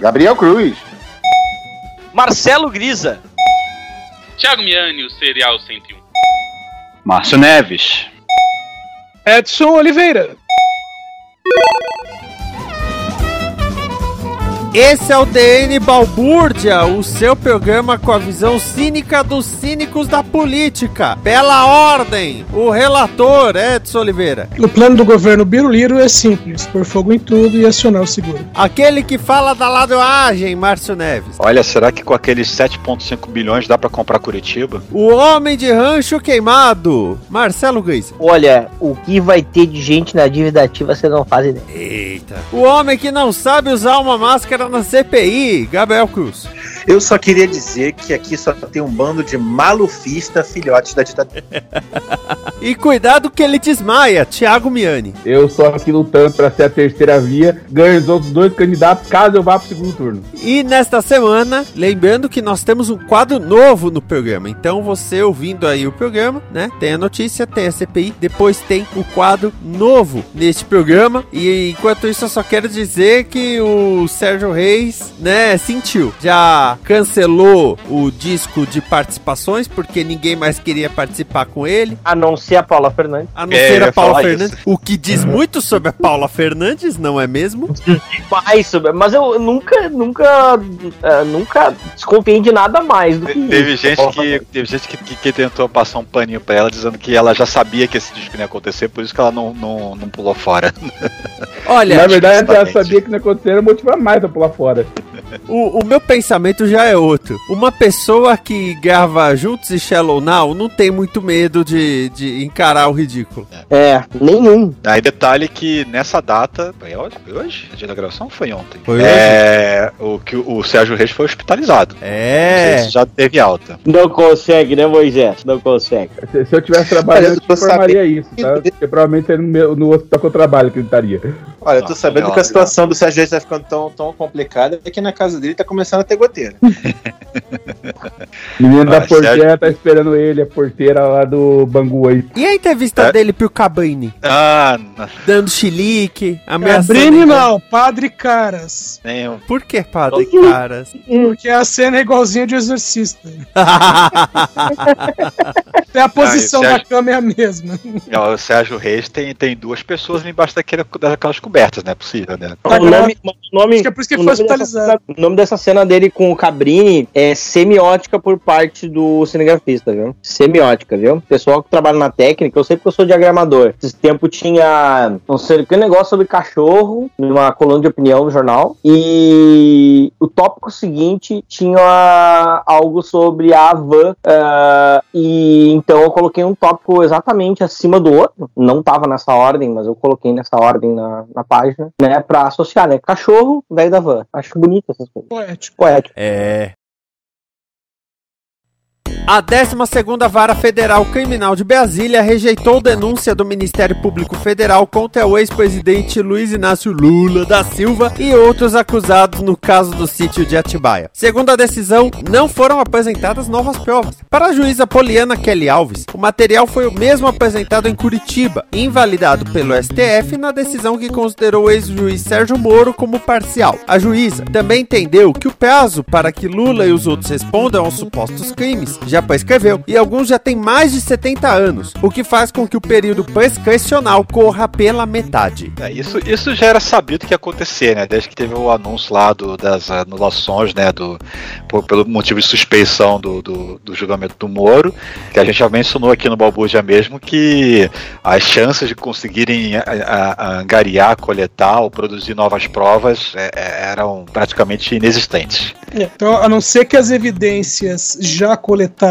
Gabriel Cruz. Marcelo Grisa. Thiago Miani, o Serial 101. Márcio Neves. Edson Oliveira. Esse é o DN Balbúrdia, o seu programa com a visão cínica dos cínicos da política. Pela ordem, o relator Edson Oliveira. O plano do governo Biruliro é simples: pôr fogo em tudo e acionar o seguro. Aquele que fala da ladroagem, Márcio Neves. Olha, será que com aqueles 7,5 bilhões dá pra comprar Curitiba? O homem de rancho queimado, Marcelo Guiz. Olha, o que vai ter de gente na dívida ativa você não faz ideia. Eita. O homem que não sabe usar uma máscara na CPI, Gabriel Cruz. Eu só queria dizer que aqui só tem um bando de malufista filhotes da ditadura. E cuidado que ele desmaia, Thiago Miani. Eu só aqui lutando pra ser a terceira via, ganho os outros dois candidatos caso eu vá pro segundo turno. E nesta semana, lembrando que nós temos um quadro novo no programa. Então você ouvindo aí o programa, né? Tem a notícia, tem a CPI, depois tem o quadro novo neste programa. E enquanto isso, eu só quero dizer que o Sérgio Reis, né, sentiu. Já cancelou o disco de participações, porque ninguém mais queria participar com ele. A não ser a Paula Fernandes. A não ser a Paula Fernandes. O que diz muito sobre a Paula Fernandes, não é mesmo? Mais sobre, mas eu nunca, nunca, eh, nunca desconfiei de nada mais do que Teve isso. gente, que, teve gente que, que- que tentou passar um paninho pra ela, dizendo que ela já sabia que esse disco não ia acontecer, por isso que ela não, não, não pulou fora. Olha, Na verdade, ela sabia que não acontecia, era motivo a pra pular fora. O, o meu pensamento já é outro. Uma pessoa que grava juntos e Shallow Now não tem muito medo de, de encarar o ridículo. É, nenhum. Aí detalhe que nessa data, foi hoje? Foi hoje? A dia da gravação foi ontem? Foi é, o que o, Sérgio Reis foi hospitalizado. É. se já teve alta. Não consegue, né, Moisés? Não consegue. Se, se eu tivesse trabalhando, eu te informaria sabendo. isso, tá? Porque provavelmente seria no, meu, no hospital que eu trabalho que ele estaria. Olha, eu tô Não, sabendo que a situação do Sérgio Reis tá ficando tão, tão complicada é que na casa dele tá começando a ter goteira. Menino da Ah, porteira Sérgio- tá esperando ele, a porteira lá do Bangu aí. E a entrevista É? dele pro Cabrini? Ah, não, Dando chilique, ameaçando. Cabrini não, Padre Caras. nem um- Por que, padre, caras? Porque a cena é igualzinha de exorcista. Até a posição Ah, da é- cama é a mesma. Não, o Sérgio Reis tem, tem duas pessoas embaixo daquele, daquelas cobertas, não é possível, né? O nome, o nome, Acho que é por isso que o foi nome dessa hospitalizado. cena- o nome dessa cena dele com o Cabrini é semiótica por parte do cinegrafista, viu? Semiótica, viu? Pessoal que trabalha na técnica, eu sei porque eu sou diagramador. Esse tempo tinha não sei que negócio sobre cachorro, numa coluna de opinião no jornal. E o tópico seguinte tinha algo sobre a van. ah, e então eu coloquei um tópico exatamente acima do outro. Não tava nessa ordem, mas eu coloquei nessa ordem na, na página, né? Pra associar, né? Cachorro, velho da van. Acho bonito essas coisas. Poético. Poético. É. A 12ª Vara Federal Criminal de Brasília rejeitou denúncia do Ministério Público Federal contra o ex-presidente Luiz Inácio Lula da Silva e outros acusados no caso do sítio de Atibaia. Segundo a decisão, não foram apresentadas novas provas. Para a juíza Poliana Kelly Alves, o material foi o mesmo apresentado em Curitiba, invalidado pelo STF na decisão que considerou o ex-juiz Sérgio Moro como parcial. A juíza também entendeu que o prazo para que Lula e os outros respondam aos supostos crimes já prescreveu e alguns já têm mais de 70 anos, o que faz com que o período prescricional corra pela metade. É, isso, isso já era sabido que ia acontecer, né? Desde que teve o anúncio lá do, das anulações, né? Do, por, pelo motivo de suspeição do, do, do, julgamento do Moro, que a gente já mencionou aqui no Balbuja mesmo que as chances de conseguirem a, a, a angariar, coletar ou produzir novas provas é, é, eram praticamente inexistentes. Então, a não ser que as evidências já coletadas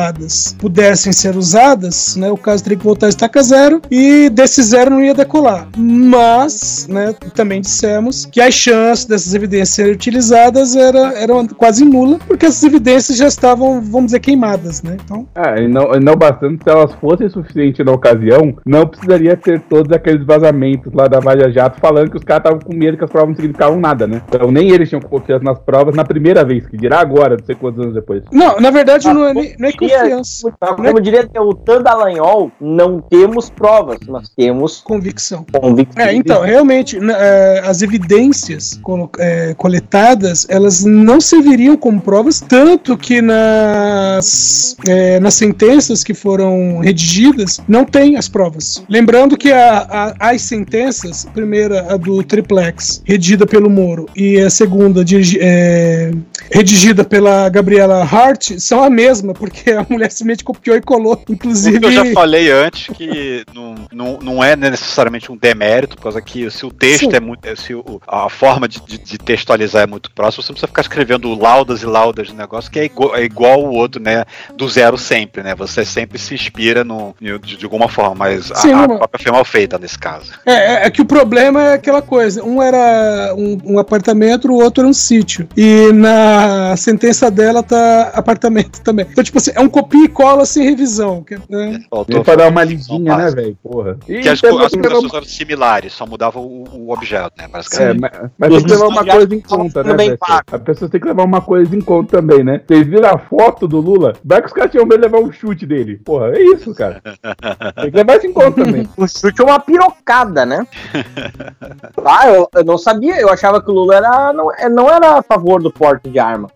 pudessem ser usadas, né, o caso teria que voltar a estaca zero e desse zero não ia decolar. Mas, né, também dissemos que as chances dessas evidências serem utilizadas era, eram quase nula, porque essas evidências já estavam, vamos dizer, queimadas, né? Então... É, e não, não bastante, se elas fossem suficientes na ocasião, não precisaria ter todos aqueles vazamentos lá da Vaja Jato falando que os caras estavam com medo que as provas não significavam nada, né? Então nem eles tinham confiança nas provas na primeira vez, que dirá agora, não sei quantos anos depois. Não, na verdade ah, não, é, não é confiança. Como não é... diria o Dallagnol, não temos provas, mas temos convicção. convicção. É, então, realmente, é, as evidências é, coletadas, elas não serviriam como provas, tanto que nas, é, nas sentenças que foram redigidas, não tem as provas. Lembrando que a, a, as sentenças, a primeira, a do triplex, redigida pelo Moro, e a segunda, é, redigida pela Gabriela Hart, são a mesma, porque a mulher simplesmente copiou e colou, inclusive. eu já falei antes que não, não, não é necessariamente um demérito, por causa que se o texto Sim. é muito. Se o, a forma de, de, de, textualizar é muito próxima, você não precisa ficar escrevendo laudas e laudas de negócio que é igual, é igual o outro, né? Do zero sempre, né? Você sempre se inspira no, de, de alguma forma, mas Sim, a, a própria foi mal feita nesse caso. É, é, é, que o problema é aquela coisa: um era um, um apartamento, o outro era um sítio. E na sentença dela tá apartamento também. Então, tipo assim, é um copia e cola sem revisão. Né? Faltou pra dar uma lidinha, né, velho? Porra. E que as, as coisas eram similares, só mudava o, o objeto, né? É, mas, mas tem que levar uma coisa em conta, né? A pessoa tem que levar uma coisa em conta também, né? Vocês viram a foto do Lula? Vai que os caras tinham medo de levar um chute dele. Porra, é isso, cara. tem que levar isso em conta também. O chute é uma pirocada, né? ah, eu, eu, não sabia. Eu achava que o Lula era, não, é, não era a favor do porte de arma.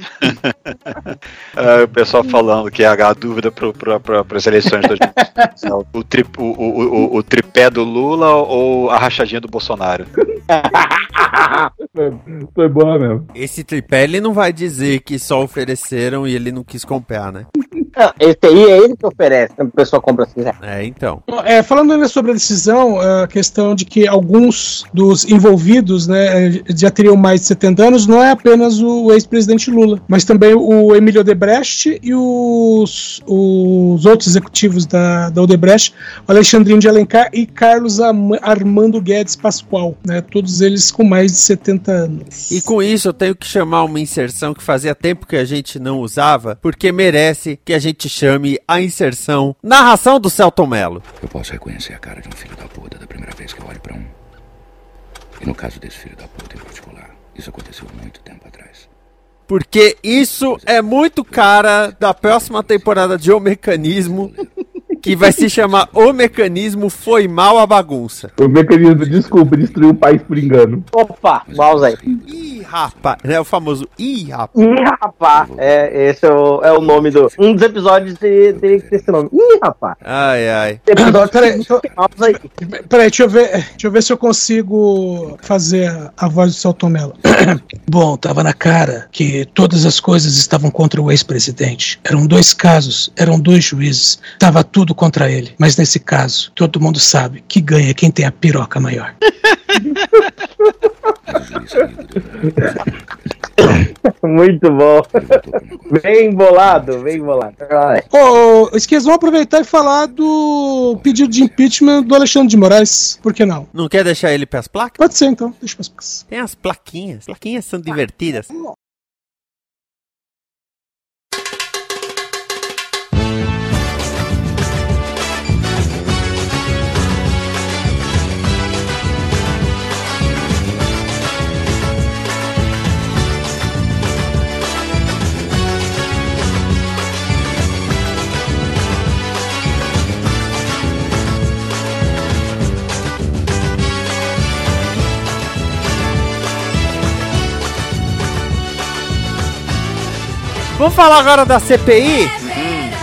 é, o pessoal falando que a, a dúvida para as eleições da o, tri, o, o, o, o tripé do Lula ou a rachadinha do Bolsonaro? Foi boa mesmo. Esse tripé ele não vai dizer que só ofereceram e ele não quis comprar, né? Não, esse aí é ele que oferece, a pessoa compra se quiser. É, então. É, falando ainda sobre a decisão, a questão de que alguns dos envolvidos né, já teriam mais de 70 anos, não é apenas o ex-presidente Lula, mas também o Emílio Odebrecht e os, os outros executivos da, da Odebrecht, Alexandrinho de Alencar e Carlos Armando Guedes Pascoal, né, todos eles com mais de 70 anos. E com isso eu tenho que chamar uma inserção que fazia tempo que a gente não usava, porque merece que a gente chame a inserção Narração do Celton Mello. Eu posso reconhecer a cara de um filho da puta da primeira vez que eu olho para um. E no caso desse filho da puta em particular, isso aconteceu muito tempo atrás. Porque isso é muito cara da próxima temporada de O Mecanismo que vai se chamar O Mecanismo Foi Mal a Bagunça. O mecanismo, desculpa, destruiu o país por engano. Opa, mouse aí. Ih, rapaz. É o famoso Ih, rapaz. Ih, rapaz. É, esse é o, é o nome do. Um dos episódios teria que ter esse nome. Ih, rapaz. Ai, ai. Episódio, peraí, deixa eu, peraí, deixa eu ver. Deixa eu ver se eu consigo fazer a, voz do Celton Mello. Bom, tava na cara que todas as coisas estavam contra o ex-presidente. Eram dois casos, eram dois juízes. Tava tudo tudo contra ele. Mas nesse caso, todo mundo sabe que ganha quem tem a piroca maior. Muito bom. Bem bolado, bem bolado. Oh, esqueci, vamos aproveitar e falar do pedido de impeachment do Alexandre de Moraes. Por que não? Não quer deixar ele as placas? Pode ser, então. Deixa as placas. Tem as plaquinhas. As plaquinhas são divertidas. Vamos falar agora da CPI?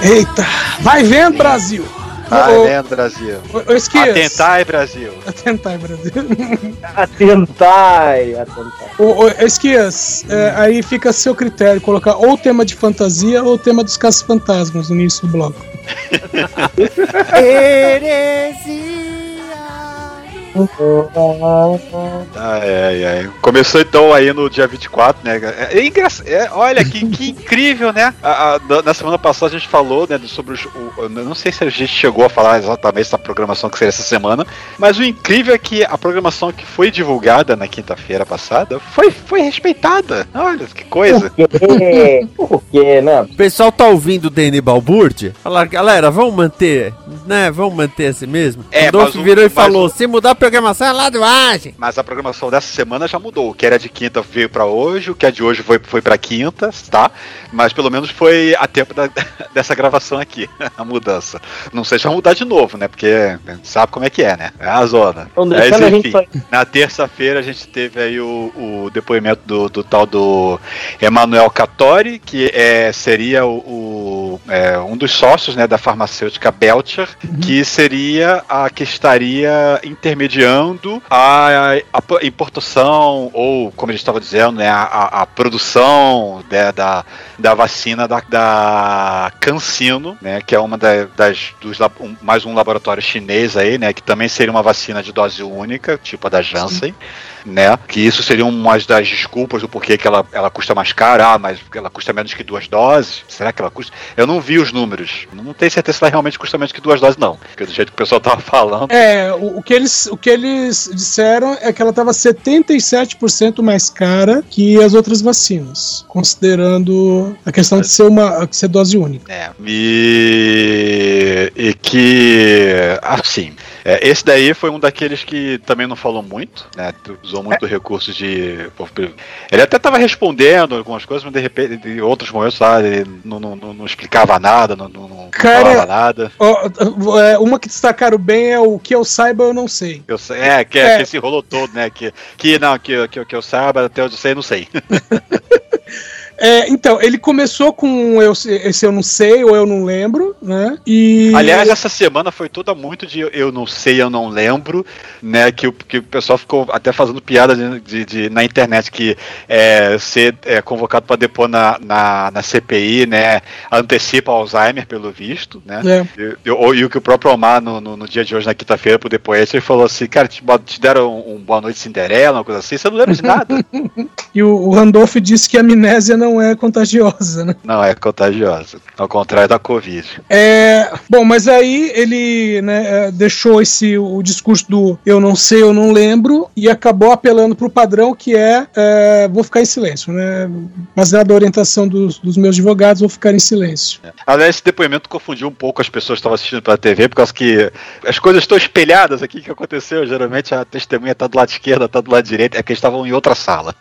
Eita, vai vendo, Brasil! Vai vendo, Brasil. Atentai, Brasil. Atentai, Brasil. Atentai, atentai. Ô, ô, Esquias, é, aí fica a seu critério colocar ou o tema de fantasia ou o tema dos casos fantasmas no início do bloco. Ai, ai, ai. Começou então aí no dia 24, né? É, é engraçado. É, olha que, que incrível, né? A- a- na- na semana passada a gente falou, né, sobre os. O, eu não sei se a gente chegou a falar exatamente da programação que seria essa semana, mas o incrível é que a programação que foi divulgada na quinta-feira passada foi, foi respeitada. Olha que coisa. Por quê, né? O pessoal tá ouvindo o Danny Balbúrdia? Falar, galera, vamos manter, né? Vamos manter assim mesmo. É, o Dolph virou e falou: o- se mudar a programação é lá do Agem. Mas a programação dessa semana já mudou. O que era de quinta veio pra hoje, o que é de hoje foi, foi para quinta, tá? Mas pelo menos foi a tempo da- dessa gravação aqui, a mudança. Não sei se vai mudar de novo, né? Porque sabe como é que é, né? É a zona. Então, Mas, deixando a gente enfim, na terça-feira a gente teve aí o, o depoimento do, do tal do Emanuel Cattori, que é, seria o, o, é, um dos sócios né, da farmacêutica Belcher, que seria a que estaria intermediando a, a p- importação, ou como a gente estava dizendo, né, a, a- a produção né, da, da vacina da, da CanSino, né, que é uma da- das dos, um- mais um laboratório chinês aí, né, que também seria uma vacina de dose única, tipo a da Janssen, né, que isso seria uma das desculpas do porquê que ela, ela custa mais cara, ah, mas ela custa menos que duas doses, será que ela custa? Eu não vi os números, não tenho certeza se ela realmente custa menos que duas doses não, porque do jeito que o pessoal tava falando, É, o, o que eles, o que eles disseram é que ela estava 77% mais cara que as outras vacinas, considerando a questão de ser uma de ser dose única. É, e, e que, assim, é, esse daí foi um daqueles que também não falou muito, né? Usou muito recurso de. Ele até estava respondendo algumas coisas, mas de repente, em outros momentos, lá, ele não, não, não- não explicava nada, não, não, Cara, falava nada. Ó, é, uma que destacaram bem é o que eu saiba, eu não sei. Eu sei, é, que, É. que esse rolou todo, né? Que, que não, que, que, que eu saiba, até onde eu sei, não sei. É, então, ele começou com eu, se- esse eu não sei ou eu não lembro, né? E. Aliás, essa semana foi toda muito de eu não sei, eu não lembro, né? Que o, que o pessoal ficou até fazendo piada de, de- de- na internet que é, ser é, convocado para depor na, na, na CPI, né? Antecipa Alzheimer, pelo visto, né? É. E, e- e o que o próprio Omar, no, no, no dia de hoje, na quinta-feira, pro depoente, ele falou assim: Cara, te, te deram um, um Boa Noite Cinderela, uma coisa assim, você não lembra de nada. E o, o Randolph disse que a amnésia não é contagiosa, né? não, é contagiosa. Ao contrário da Covid. É, bom, mas aí ele né, é, deixou esse o discurso do eu não sei, eu não lembro e acabou apelando para o padrão que é, é, vou ficar em silêncio, né? Baseado na orientação dos, dos meus advogados, vou ficar em silêncio. Aliás, esse depoimento confundiu um pouco as pessoas que estavam assistindo pela TV, por causa que as coisas estão espelhadas aqui que aconteceu. Geralmente a testemunha tá do lado esquerdo, tá do lado direito, é que eles estavam em outra sala.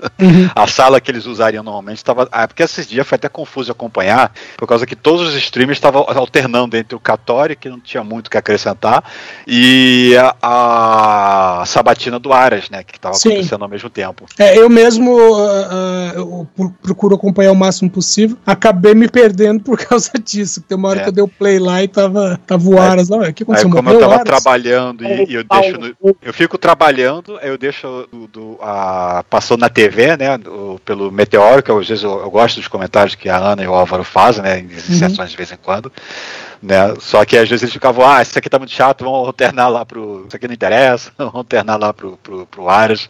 A sala que eles usariam normalmente estava. Ah, porque esses dias foi até confuso acompanhar, por causa que todos os streamers estavam alternando entre o Catori, que não tinha muito o que acrescentar, e a, a Sabatina do Aras, né? Que estava acontecendo ao mesmo tempo. É, eu mesmo ah, eu pro- procuro acompanhar o máximo possível. Acabei me perdendo por causa disso. Tem uma hora É. que eu dei o play lá e tava, tava o Aras lá. O que Aí, aconteceu? como eu Morreu tava trabalhando e, e eu deixo no- eu fico trabalhando, eu deixo do, do- a, passou na TV, né, do- pelo Meteoro, que às vezes eu, eu gosto dos comentários que a Ana e o Álvaro fazem, né, em sessões de vez em quando, né, só que às vezes eles ficavam, ah, isso aqui tá muito chato, vamos alternar lá pro, isso aqui não interessa, vamos alternar lá pro, pro, pro Aras,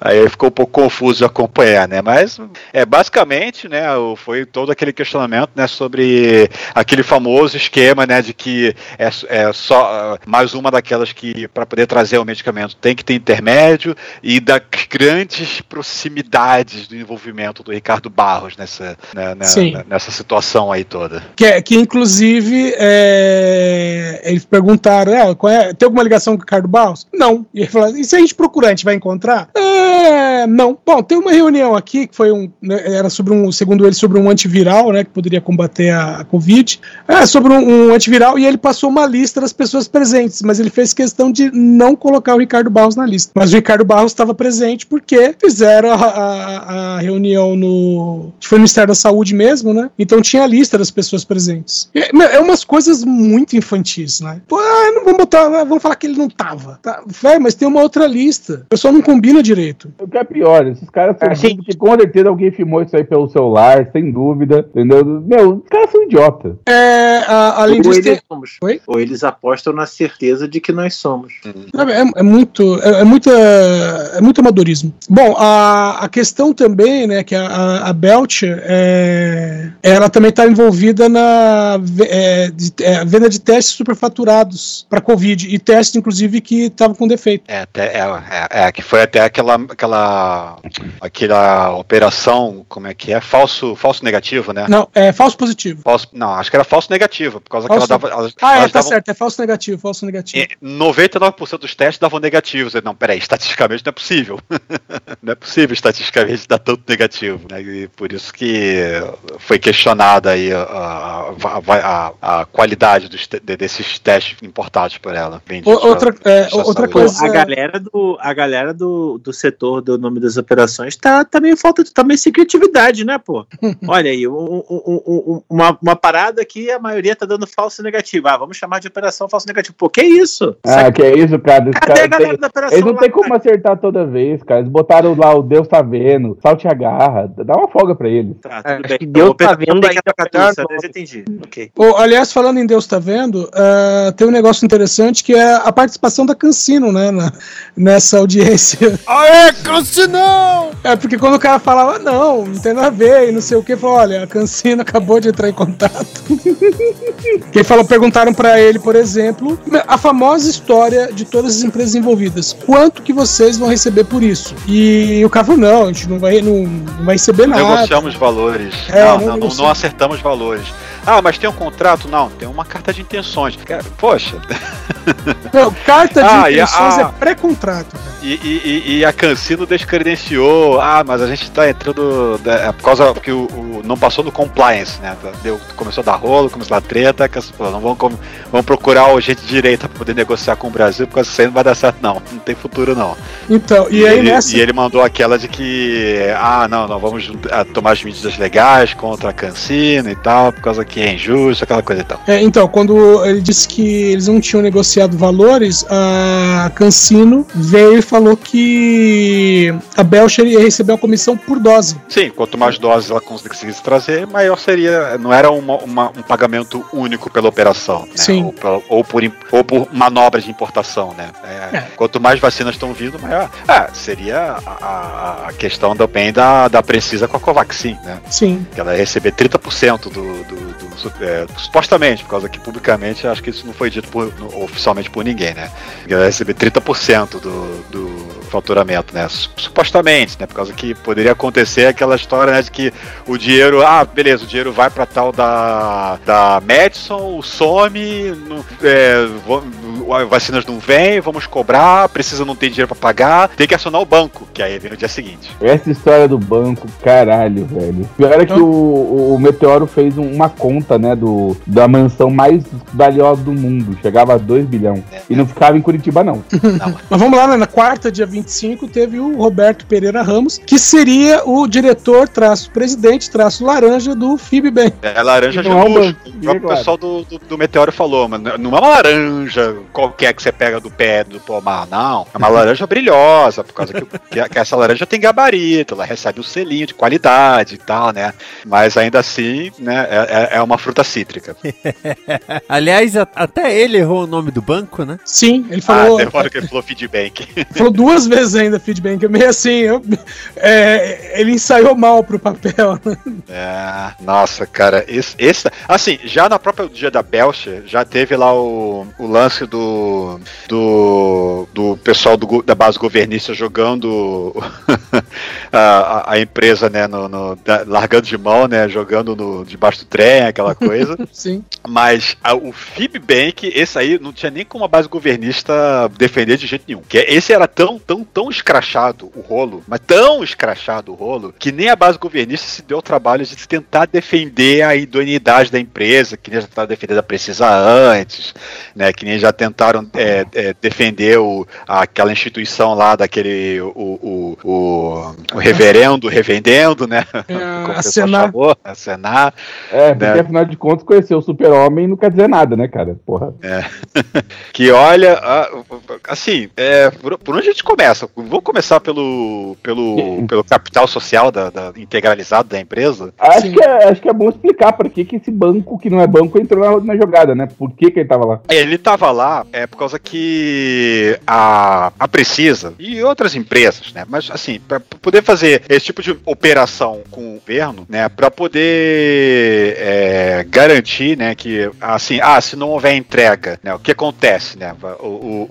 aí ficou um pouco confuso de acompanhar, né, mas é basicamente, né, foi todo aquele questionamento, né, sobre aquele famoso esquema, né, de que é, é só mais uma daquelas que para poder trazer o medicamento tem que ter intermédio e das grandes proximidades do envolvimento do Ricardo Barros nessa né, né, Sim. nessa situação aí toda. Que, é- que inclusive é, eles perguntaram: é, é- tem alguma ligação com o Ricardo Barros? Não. E ele falou: e se a gente procurar, a gente vai encontrar? É, não. Bom, tem uma reunião aqui que foi um. né, Era sobre um, segundo ele, sobre um antiviral, né? Que poderia combater a, a Covid. É, sobre um, um antiviral, e ele passou uma lista das pessoas presentes, mas ele fez questão de não colocar o Ricardo Barros na lista. Mas o Ricardo Barros estava presente porque fizeram a, a- a reunião no. Foi no Ministério da Saúde mesmo, né? Então tinha a lista das pessoas presentes. Meu, é umas coisas muito infantis, né? Pô, ah, não vamos botar. ah, Vamos falar que ele não tava. Tá, vai, mas tem uma outra lista. O pessoal não combina direito. O que é pior, esses caras são Achei- que com certeza alguém filmou isso aí pelo celular, sem dúvida, entendeu? Meu, os caras são idiotas. É, a- além Ou disso, eles, tem, somos. Oi? Ou eles apostam na certeza de que nós somos. É, é muito, é, é muita, é muito amadorismo. Bom, a, a questão também, né, que a, a, Belcher, é, ela também está envolvida na é, de- é, venda de testes superfaturados para Covid e testes, inclusive, que estavam com defeito. É, é, é, é, que foi até aquela, aquela, aquela operação, como é que é? Falso, falso negativo, né? Não, é falso positivo. Falso, não, acho que era falso negativo, por causa Falso- que ela dava. Elas, ah, é, elas tá davam- certo, é falso negativo, falso negativo. e 99% dos testes davam negativos. Não, peraí, estatisticamente não é possível. não é possível estatisticamente dar tanto negativo, né? E por isso que foi questionada aí a, a, a- a- a qualidade dos desses testes importados por ela. outra- pra- é, pra outra saúde. coisa- A galera do, a galera do, do setor do nome das operações tá, tá meio falta de tá meio sem criatividade, né, pô? Olha aí, um- um- um- um- uma, uma parada que a maioria tá dando falso negativo. Ah, vamos chamar de operação falso negativo. Pô, que isso? Ah, que é isso, cara? Cadê cara a galera tem- da operação Eles não lá, tem como cara? acertar toda vez, cara. Eles botaram lá o Deus tá vendo, salte a garra, dá uma folga pra eles. Tá, É, tudo acho bem. que Deus Então, tá vendo tudo, nome. eu entendi. Ok. Ô, aliás, falando em Deus tá vendo, ah, tem um negócio interessante que é a participação da Cancino, né, na- nessa audiência. Aê, Cancinão! É, porque quando o cara falava, não, não tem nada a ver, e não sei o que, falou, olha, a Cancino acabou de entrar em contato. que ele falou, perguntaram pra ele, por exemplo, a famosa história de todas as empresas envolvidas. Quanto que vocês vão receber por isso? E o cara falou, não, a gente não vai, não, não vai receber nada. Negociamos valores. É, não, não não, não acertamos valores. Ah, mas tem um contrato? Não, tem uma carta de intenções. Cara, Poxa. Não, carta de Ah, e a- intenções ah. é pré-contrato. E, e- e- e a Cancino descredenciou. Ah, mas a gente tá entrando. É por causa que o, o- não passou no compliance, né? Deu, começou a dar rolo, começou a dar treta. falou, não vamos, vamos procurar o gente direita pra poder negociar com o Brasil, porque isso aí não vai dar certo, não. Não tem futuro, não. Então, e, aí ele, nessa. e ele mandou aquela de que, ah, não, não, vamos ah, tomar as medidas legais contra a Cancino e tal, por causa que é injusto, aquela coisa e tal. É, então, quando ele disse que eles não tinham negociado valores, a Cancino veio e falou que a Belcher ia receber uma comissão por dose. Sim, quanto mais doses ela conseguisse trazer, maior seria. Não era uma- uma- um pagamento único pela operação, né? Sim. Ou, ou por, ou por manobra de importação, né? É, Quanto mais vacinas estão vindo, maior. Ah, seria a, a- a questão também da, da Precisa com a Covaxin, né? Sim. Que ela ia receber 30% do. do, do é, supostamente, por causa que publicamente acho que isso não foi dito por- no- oficialmente por ninguém, né? Que ela ia receber 30% do, do faturamento, né? Su- Supostamente, né? Por causa que poderia acontecer aquela história, né? De que o dinheiro, ah, beleza, o dinheiro vai pra tal da, da Madison, some, não, é, vacinas não vêm, vamos cobrar, precisa não ter dinheiro pra pagar, tem que acionar o banco, que aí vem no dia seguinte. Essa história do banco, caralho, velho. Pior é que o, o Meteoro fez um- uma conta, né, do, da mansão mais valiosa do mundo. Chegava a 2 bilhões. E não ficava em Curitiba, não. Mas vamos lá, né? na quarta, dia 25, teve o Roberto Pereira Ramos, que seria o diretor, traço presidente, traço laranja do FIBBem. É laranja de Não é luxo. banco, O próprio claro. pessoal do, do, do Meteoro falou, mas não é uma laranja qualquer que você pega do pé do pomar, não. É uma laranja brilhosa, por causa que, que- que essa laranja tem gabarito, ela recebe um selinho de qualidade e tal, né? Mas ainda assim, né, é, é- é uma fruta cítrica. Aliás, a- até ele errou o nome do banco, né? Sim, ele Ah, falou. tem hora que ele falou feedback. Falou duas vezes ainda feedback. É meio assim, eu- é, ele ensaiou mal pro papel. né? É, nossa, cara, esse, esse- assim, já na própria dia da Belcher, já teve lá o, o lance do do, do pessoal do da base governista jogando a, a- a empresa, né, no, no- da- largando de mão, né, jogando no, debaixo do trem, aquela coisa. Sim. Mas a- o Fibbank, esse aí, não tinha nem como a base governista defender de jeito nenhum. Que esse era tão, tão, tão escrachado o rolo, mas tão escrachado o rolo, que nem a base governista se deu o trabalho de tentar defender a idoneidade da empresa, que nem já tentaram defender a Precisa antes, né? Que nem já tentaram é, é, defender o, aquela instituição lá daquele. O, o, o, o reverendo, revendendo, né? Como o a pessoal Senar. chamou, a Senar. É, né? Afinal de contas, conhecer o super-homem não quer dizer nada, né, cara? Porra. É. que olha, assim, é, por, por onde a gente começa? Vou começar pelo, pelo, pelo capital social da, da- integralizado da empresa. Acho que, é, acho que é bom explicar por que, que esse banco, que não é banco, entrou na, na jogada, né? Por que, que ele tava lá? Ele estava lá é por causa que a, a Precisa e outras empresas, né? Mas assim, para poder fazer esse tipo de operação com o governo, né? Para poder é, garantir, né? Que assim, ah, se não houver entrega, né? O que acontece, né? O, o,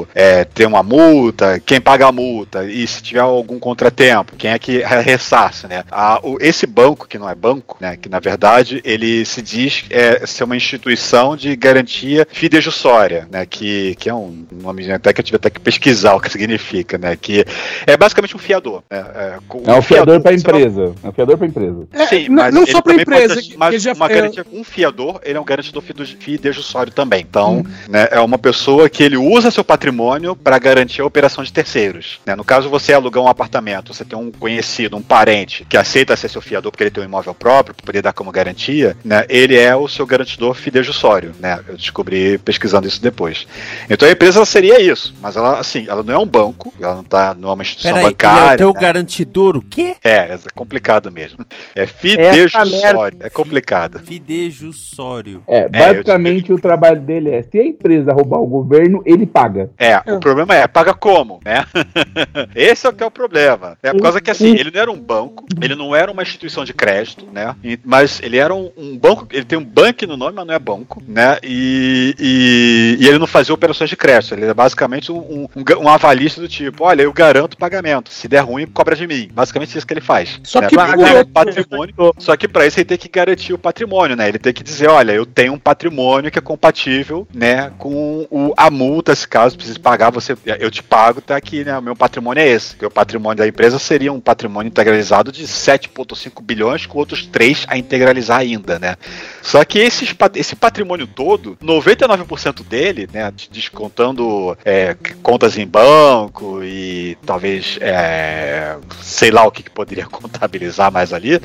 o- é, ter uma multa, quem paga a multa e se tiver algum contratempo, quem é que ressarce, né? A, o- esse banco que não é banco, né? Que na verdade ele se diz é, ser uma instituição de garantia fidejussória, né? Que, que é um nome até que eu tive até que pesquisar o que significa, né? Que é basicamente um fiador. Né? É, com- É um fiador você não- empresa. É um fiador pra empresa. Sim, não- mas não ele só pode empresa, que- mas já- uma é- garantia, um fiador, ele é um garantidor fidejussório também. Então, né, é uma pessoa que ele usa seu patrimônio para garantir a operação de terceiros. né? No caso, você alugar um apartamento, você tem um conhecido, um parente que aceita ser seu fiador porque ele tem um imóvel próprio para poder dar como garantia, né? Ele é o seu garantidor fidejussório, né? Eu descobri pesquisando isso depois. Então a empresa ela seria isso, mas ela assim, ela não é um banco, ela não tá, não é uma instituição Peraí, ele é bancária. o teu né? garantidor o quê? É, é complicado mesmo. É fidejussório, é complicado. Fidejussório. É, basicamente o trabalho dele é: se a empresa roubar o governo, ele paga. É, o problema é, paga como, né? Esse é o que é o problema. É por causa que assim, ele não era um banco, ele não era uma instituição de crédito, né? Mas ele era um, um banco, ele tem um banco no nome, mas não é banco, né? E, e, e ele não fazia operações de crédito, ele é basicamente um, um, um avalista do tipo, olha, eu garanto o pagamento, se der ruim, cobra de mim. Basicamente isso que ele faz. Só né? que Pra por patrimônio, só que para isso ele tem que garantir o patrimônio, né? Ele tem que dizer, olha, eu tenho um patrimônio que é compatível, né, com o, a multa, se caso precise pagar, você, eu te pago, tá aqui, né? O meu patrimônio é esse. Que o patrimônio da empresa seria um patrimônio integralizado de 7,5 bilhões, com outros 3 a integralizar ainda, né? Só que esses, esse patrimônio todo, 99% dele, né, de- descontando é, contas em banco e talvez, é, sei lá o que, que poderia contabilizar mais ali,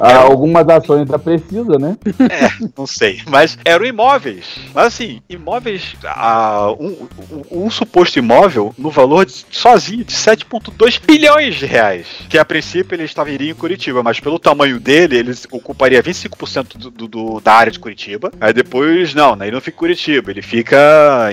Ah, algumas ações da Precisa, né? é, não sei. Mas eram imóveis. Mas assim, imóveis. ah, um, um- um suposto imóvel no valor de- sozinho de 7,2 bilhões de reais. Que a princípio ele estava iria em Curitiba, mas pelo tamanho dele, ele ocuparia 25% do, do- da área de Curitiba. Aí depois, não, né, ele não fica em Curitiba, ele fica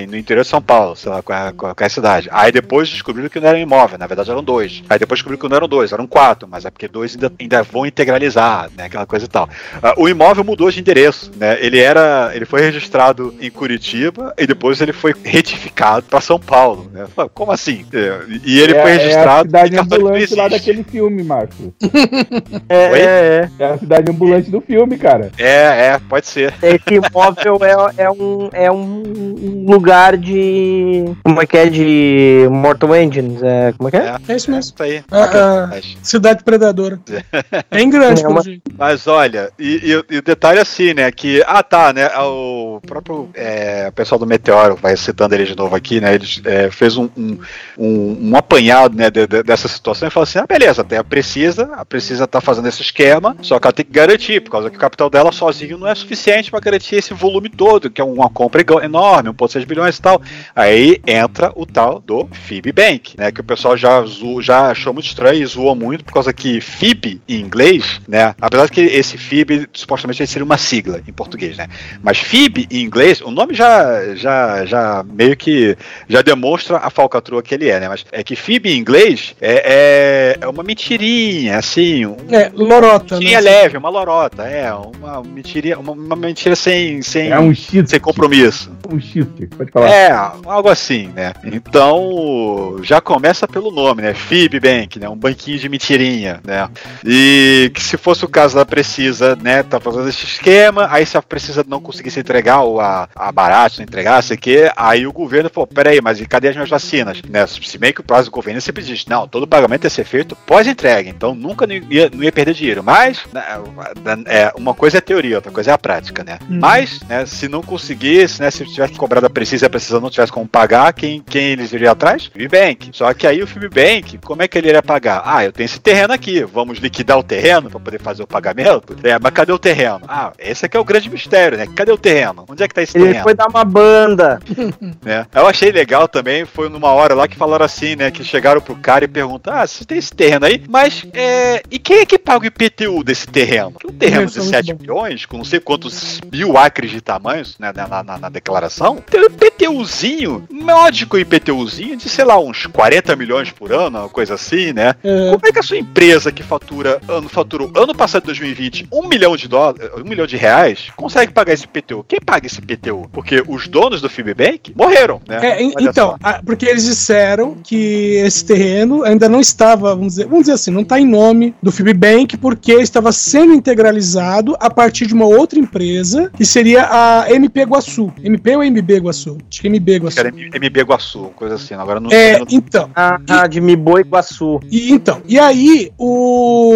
no interior de São Paulo, sei lá qual é, qual é a cidade. Aí depois descobriram que não era um imóvel, na verdade eram dois. Aí depois descobriram que não eram dois, eram quatro, mas é porque dois ainda, ainda vão integralizar, né? Aquela coisa e tal. Ah, o imóvel mudou de endereço, né? Ele era. Ele foi registrado em Curitiba e depois ele foi retificado para São Paulo. Né? Como assim? É, E ele é, foi É a registrado cidade em ambulante lá daquele filme, Márcio. É, é, é. É a cidade ambulante do filme, cara. É, é, pode ser. Esse imóvel é, é, um, é um lugar de. Como é que é? De Mortal Engines. É, como é que é? É isso mesmo. Isso aí. Ah, ah, cidade Predadora. Bem grande, É uma-. Mas olha, e, e- e detalhe assim, né? Que, ah tá, né? O próprio é, pessoal do Meteoro, vai citando ele de novo aqui, né? Ele é, fez um, um, um, apanhado né, de- de- dessa situação e falou assim: ah, beleza, até a Precisa, a Precisa tá fazendo esse esquema, só que ela tem que garantir, por causa que o capital dela sozinho não é suficiente para garantir esse volume todo, que é uma compra enorme, 1,6 bilhões e tal. Aí entra o tal do FIB Bank, né? Que o pessoal já, já achou muito estranho e zoou muito, por causa que FIB em inglês, né? Apesar que esse FIB supostamente seria uma sigla em português, né? Mas FIB em inglês, o nome já, já, já meio que já demonstra a falcatrua que ele é, né? Mas é que FIB em inglês é, é, é uma mentirinha, assim. Um, é, lorota, mentirinha né? leve, uma lorota, é. Uma mentirinha, uma, uma mentira sem, sem, é um cheat, sem compromisso. Um cheat, pode falar. É, algo assim, né? Então, já começa pelo nome, né? FIB Bank, né? Um banquinho de mentirinha, né? E que se fosse o caso da Precisa, né? Tá fazendo esse esquema, aí se a Precisa não conseguisse entregar ou a, a barato, não entregar, sei que, aí o governo falou, peraí, mas cadê as minhas vacinas? Né? Se bem que o prazo do governo sempre diz, não, todo pagamento ia ser feito pós-entrega, então nunca não ia, não ia perder dinheiro. Mas, né, é, uma coisa é a teoria, outra coisa é a prática, né? Uhum. Mas, né, se não conseguisse, né, se tivesse que cobrar da Precisa e a Precisa não tivesse como pagar, quem, quem eles iriam atrás? Fibbank. Só que aí o Fibbank, como é que ele iria pagar? Ah, eu tenho esse terreno aqui, vamos liquidar o terreno para poder fazer o pagamento? É, mas cadê o terreno? Ah, esse aqui é o grande mistério, né? Cadê o terreno? Onde é que tá esse ele terreno? Ele foi dar uma banda. né? Eu achei legal também, foi numa hora lá que falaram assim, né? Que chegaram pro cara e perguntaram: Ah, você tem esse terreno aí, mas é. E quem é que paga o IPTU desse terreno? Um terreno de 7 milhões, com não sei quantos mil acres de tamanhos, né? Na, na, na declaração, tem um IPTUzinho, módico IPTUzinho de, sei lá, uns 40 milhões por ano, uma coisa assim, né? É. Como é que a sua empresa que fatura, ano, faturou ano passado, 2020, um milhão de dólares, um milhão de reais, consegue pagar esse IPTU? Quem paga esse IPTU? Porque os donos do Fibbank morreram, né? É, então, a, porque eles disseram que esse terreno ainda não estava, vamos dizer, vamos dizer assim, não está em nome do Fibbank porque estava sendo integralizado a partir de uma outra empresa que seria a MP Guaçu. MP ou MB Guaçu? Acho que MB Guaçu. Era MB Guaçu, coisa assim. Agora não É, não... então. Ah, e, de Miboi Guaçu. E, então, e aí o,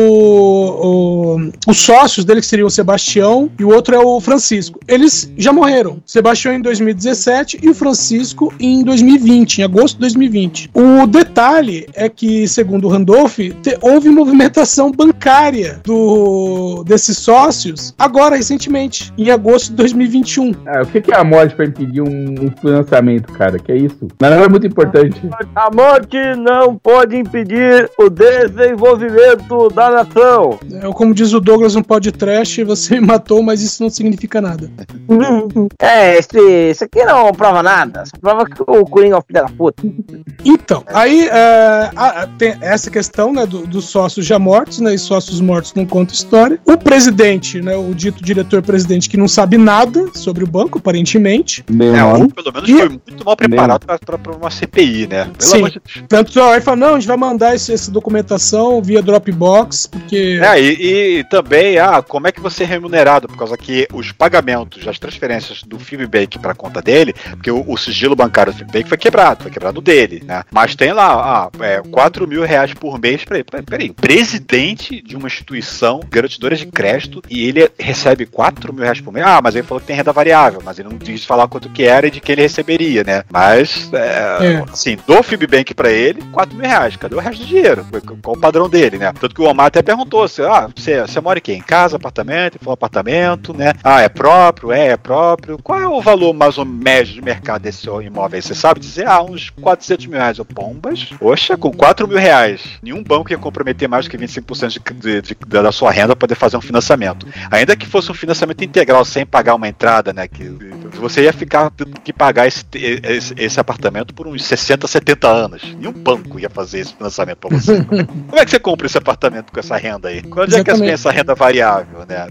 o, os sócios dele, que seriam o Sebastião e o outro é o Francisco, eles já morreram. Sebastião em 2017 e o Francisco em 2020, em agosto de 2020. O detalhe é que, segundo o Randolph, te, houve movimentação bancária do, desses sócios agora, recentemente, em agosto de 2021. Ah, o que, que é a morte para impedir um, um, financiamento, cara? Que é isso? Mas não é muito importante. A morte não pode impedir o desenvolvimento da nação. É, como diz o Douglas no podcast, você me matou, mas isso não significa nada. é, esse, esse aqui não prova nada. Só prova que o Coringa é um filho da puta. Então, aí é, a, tem essa questão né, do, dos sócios já mortos, né? E sócios mortos não contam história. O presidente, né? O dito diretor-presidente que não sabe nada sobre o banco, aparentemente. É, ou pelo menos e... foi muito mal preparado para uma CPI, né? Pelo Sim. De Tanto aí fala, não, a gente vai mandar esse, essa documentação via Dropbox, porque. É, e, e, também, ah, como é que você é remunerado? Por causa que os pagamentos, as transferências do Fibbank para conta dele, porque o, o, sigilo bancário do Fibbank foi quebrado, foi quebrado dele, né? Mas tem lá, ah, é, 4 mil reais por mês. Peraí, peraí, presidente de uma instituição garantidora de crédito e ele recebe 4 mil reais por mês. Ah, mas ele falou que tem renda variável, mas ele não quis falar quanto que era e de que ele receberia, né? Mas, é, é. assim, do Fibbank para ele, 4 mil reais. Cadê o resto do dinheiro? Qual o padrão dele, né? Tanto que o Omar até perguntou: se, ah, você, você mora quê? Em casa, apartamento? Ele falou apartamento, né? Ah, é próprio? É, é próprio. Qual é o valor mais ou médio de mercado desse imóvel aí? Você sabe dizer? Ah, uns 400 mil reais. Eu, pombas? Poxa, com 4 mil reais, nenhum banco ia comprometer mais do que 25% de, de, de, da sua renda para poder fazer um financiamento. Ainda que fosse um financiamento integral sem pagar uma entrada, né? Que você ia ficar que pagar esse, esse, esse, apartamento por uns 60, 70 anos. Nenhum banco ia fazer esse financiamento para você. Como é que você compra esse apartamento com essa renda aí? Onde é que tem essa renda variável, né?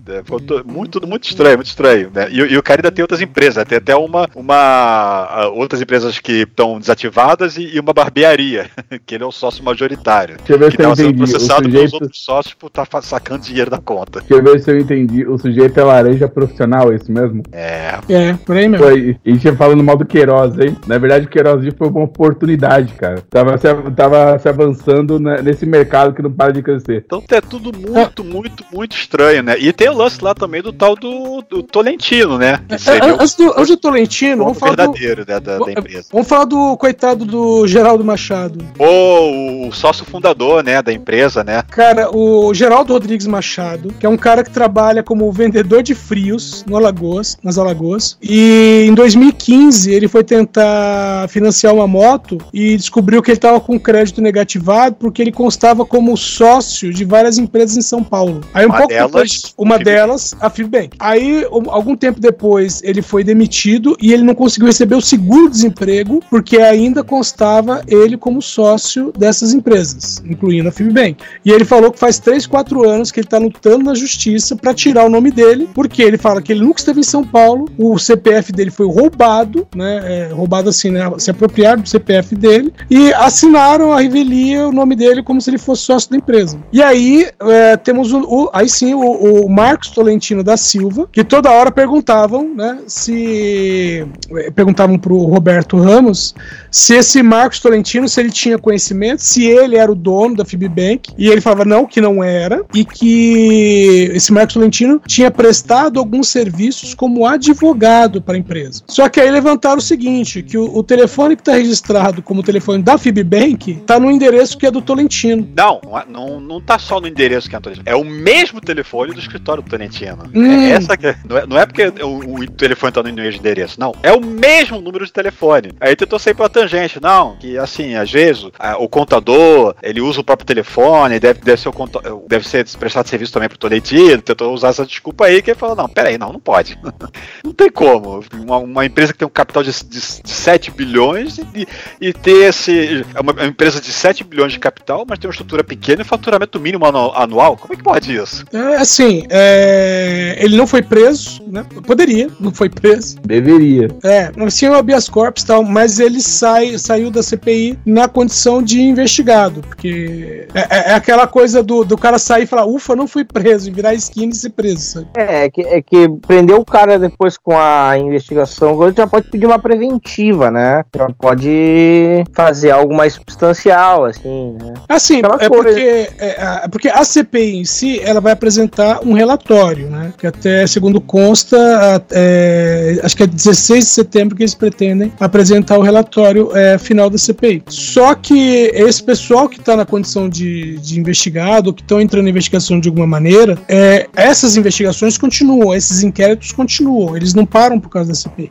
Muito, muito estranho, muito estranho. Né? E, e o cara ainda tem outras empresas, tem até uma, uma outras empresas que estão desativadas e, e, uma barbearia, que ele é o sócio majoritário. Deixa eu ver que se eu entendi. processado sujeito... pelos outros sócios por estar tá sacando dinheiro da conta. Deixa eu ver se eu entendi. O sujeito é laranja profissional, é isso mesmo? É. É, Kramer. Foi, e tinha falando mal do Queiroz, hein? Na verdade, o Queiroz foi uma oportunidade, cara. Tava se, tava se avançando na- nesse mercado que não para de crescer. Então é tudo muito, muito, muito estranho, né? E tem o lance lá também do tal do, do Tolentino, né? Que seria o Antes do, antes do Tolentino, vamos falar do, verdadeiro né, da, da empresa. vamos falar do coitado do Geraldo Machado. Ou o sócio fundador, né, da empresa, né? Cara, o Geraldo Rodrigues Machado, que é um cara que trabalha como vendedor de frios no Alagoas, nas Alagoas. E em 2015 ele foi tentar financiar uma moto e descobriu que ele estava com crédito negativado porque ele constava como sócio de várias empresas em São Paulo. Aí um Uma pouco delas, depois, uma Fibbank. Delas, a Fibbank. Aí um- algum tempo depois ele foi demitido e ele não conseguiu receber o seguro-desemprego porque ainda constava ele como sócio dessas empresas, incluindo a Fibbank. E ele falou que faz 3, 4 anos que ele tá lutando na justiça para tirar o nome dele, porque ele fala que ele nunca esteve em São Paulo, o CPF dele foi roubado, né? é, roubado assim, né? Se apropriaram do CPF dele e assinaram a revelia o nome dele como se ele fosse sócio da empresa. E aí é, temos o, o- aí sim o, o Marcos Tolentino da Silva, que toda hora perguntavam, né? Se é, perguntavam pro Roberto Ramos se esse Marcos Tolentino, se ele tinha conhecimento, se ele era o dono da Fibbank, e ele falava não, que não era, e que esse Marcos Tolentino tinha prestado alguns serviços como advogado para a empresa. Só que aí levantaram o seguinte, que o, o telefone que está registrado como telefone da Fibbank está no endereço que é do Tolentino. Não, não é- não, não tá só no endereço que é o Tolentino. É o mesmo telefone do escritório do Tolentino. Hum. É essa que é- não, é, não é porque o, o telefone tá no endereço, não. É o mesmo número de telefone. Aí tentou sair pela tangente. Não, que assim, às vezes a- o contador, ele usa o próprio telefone, deve, deve ser o deve ser prestado serviço também pro Tolentino. Tentou usar essa desculpa aí, que ele falou, não, peraí, não, não pode. não tem como. Uma, uma empresa que tem um capital de, de, de 7 bilhões e, e ter esse. É uma, uma empresa de 7 bilhões de capital, mas tem uma estrutura pequena e faturamento mínimo anu- anual. Como é que pode isso? É, assim, é, ele não foi preso, né? Poderia, não foi preso. Deveria. É, mas tinha o habeas corpus e tal, mas ele sai, saiu da CPI na condição de investigado, porque é, é- é aquela coisa do, do cara sair e falar, ufa, não fui preso, e virar esquina e ser preso, sabe? É, é que, é que prender o cara depois com a investigação, já pode pedir uma preventiva, né? Já pode fazer algo mais substancial, assim, né? Assim, Aquela é coisa. porque, é, a- porque a CPI em si, ela vai apresentar um relatório, né? Que até, segundo consta, é, acho que é 16 de setembro que eles pretendem apresentar o relatório é, final da CPI. Só que esse pessoal que está na condição de, de investigado, que estão entrando em investigação de alguma maneira, é, essas investigações continuam, esses inquéritos continuam, eles não param por causa da CPI.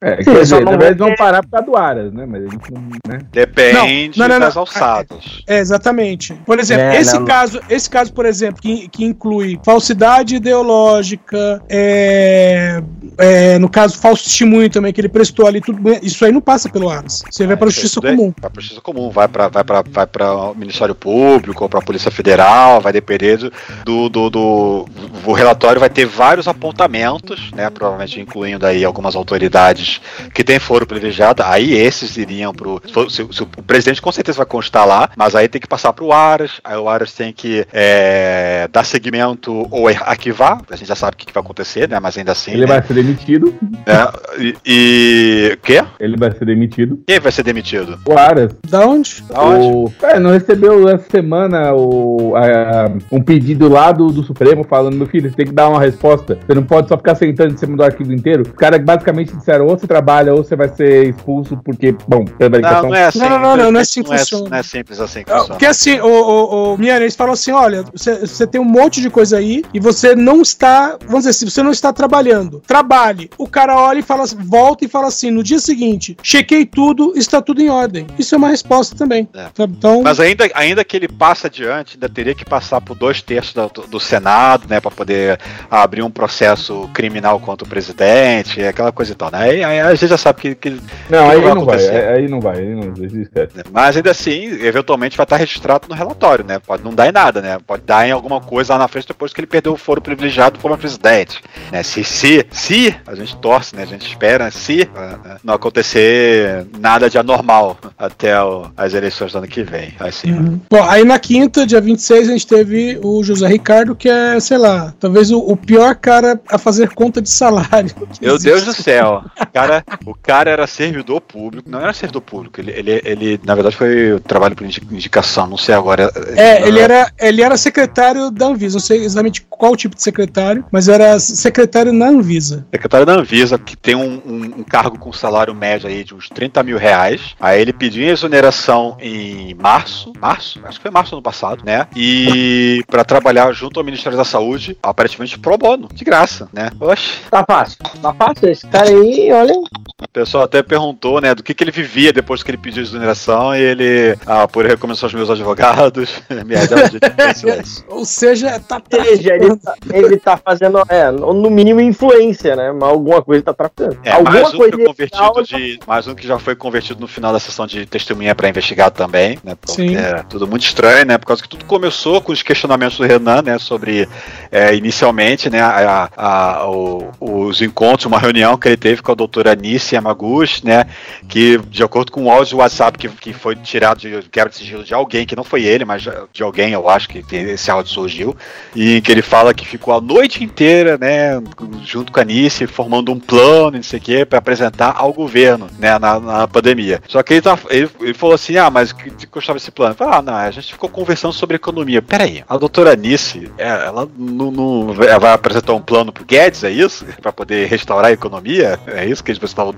É, Sim, quer só dizer, não verdade vão ter- parar por causa do Aras, né? Mas a gente não. Né? Depende Não, não, não, das não. alçadas. É, exatamente. Por exemplo, É, esse, caso, esse caso, por exemplo, que, que inclui falsidade ideológica, é, é, no caso, falso testemunho também, que ele prestou ali, tudo bem, isso aí não passa pelo Aras. Você vai para a Isso aí justiça é- comum. Vai para justiça comum, vai para vai pra, vai pra o Ministério Público ou para a Polícia Federal, vai depender do, do, do, do- O relatório vai ter vários apontamentos, né? Provavelmente incluindo aí algumas autoridades que têm foro privilegiado. Aí esses iriam pro. Se, se- o presidente com certeza vai constar lá, mas aí tem que passar pro Aras, aí o Aras tem que é, dar seguimento ou arquivar. A gente já sabe o que, que vai acontecer, né? Mas ainda assim. Ele né? vai ser demitido. né? E. e... Quê? Ele vai ser demitido. Quem vai ser demitido? O Aras. Da onde? Da onde? O... É, não recebeu essa semana o, a- um pedido lá do, do Supremo falando, meu filho, você tem que dar uma resposta. Você não pode só ficar sentando em cima do arquivo inteiro. Os caras basicamente disseram, ou você trabalha, ou você vai ser expulso, porque, bom, prevaricação. Não, não é assim. Não, não, não, não, não é assim que não é, funciona. não é simples assim que Ah, funciona. Porque assim, o, o, o Miane, eles falam assim: olha, você, você tem um monte de coisa aí e você não está, vamos dizer assim, você não está trabalhando. Trabalhe. O cara olha e fala, assim- volta e fala assim: no dia seguinte, chequei tudo, está tudo em ordem. Isso é uma resposta também. É. sabe? Então, Mas ainda, ainda que ele passe adiante, ainda teria que passar por dois terços do, do Senado, né, para poder abrir um processo criminal contra o presidente, aquela coisa e tal, né? Aí, aí a gente já sabe que, que Não, que aí vai não vai, acontecer. aí não vai, aí não esquece. Mas ainda assim, eventualmente vai estar registrado no relatório, né? Pode não dar em nada, né? Pode dar em alguma coisa lá na frente depois que ele perdeu o foro privilegiado como presidente. Né? Se, se, se, a gente torce, né? A gente espera, se ah, ah, não acontecer acontecer nada de anormal até o- as eleições do ano que vem. Assim, Uhum. Bom, aí na quinta, dia 26, a gente teve o José Ricardo, que é, sei lá, talvez o, o pior cara a fazer conta de salário. Meu Deus existe. do céu. O cara, o cara era servidor público. Não era servidor público. Ele, ele, ele na verdade, foi trabalho por indi- indicação. Não sei agora. É, ele era, ele era secretário da Anvisa, não sei exatamente qual tipo de secretário, mas era secretário na Anvisa. Secretário da Anvisa, que tem um, um- um cargo com salário médio aí de uns 30 mil reais. Aí ele pediu exoneração em março. Março? Acho que foi março do ano passado, né? E pra trabalhar junto ao Ministério da Saúde, aparentemente pro bono, de graça, né? Oxe. Tá fácil. Tá fácil. Esse cara aí, olha. O pessoal até perguntou, né, do que, que ele vivia depois que ele pediu exoneração e ele, ah, por recomendação aos meus advogados, me. Ou seja, tá Ou seja, ele tá, ele tá fazendo, é, no mínimo influência, né? Mas alguma coisa tá traficando. É, alguma mais um coisa convertido de. Mais um que já foi convertido no final da sessão de testemunha para investigado também, né? Porque Sim. É tudo muito estranho, né? Por causa que tudo começou com os questionamentos do Renan, né? Sobre é, inicialmente, né? A, a- o- os encontros, uma reunião que ele teve com a doutora Nice Yamaguchi, né? Que, de acordo com o áudio do WhatsApp que, que foi tirado de quebra de sigilo de alguém, que não foi ele, mas de alguém, eu acho que esse áudio surgiu, e que ele fala que ficou a noite inteira, né? Junto com a Nice, formando um plano, não sei o quê, para apresentar ao governo, né? Na, na pandemia. Só que ele, tá, ele, ele falou assim: ah, mas que que custava esse plano? Eu falei, ah, não, a gente ficou conversando sobre economia. Peraí, a doutora Nice, é, ela não, não- vai apresentar um plano pro Guedes, é isso? Para poder restaurar a economia? É isso que eles estavam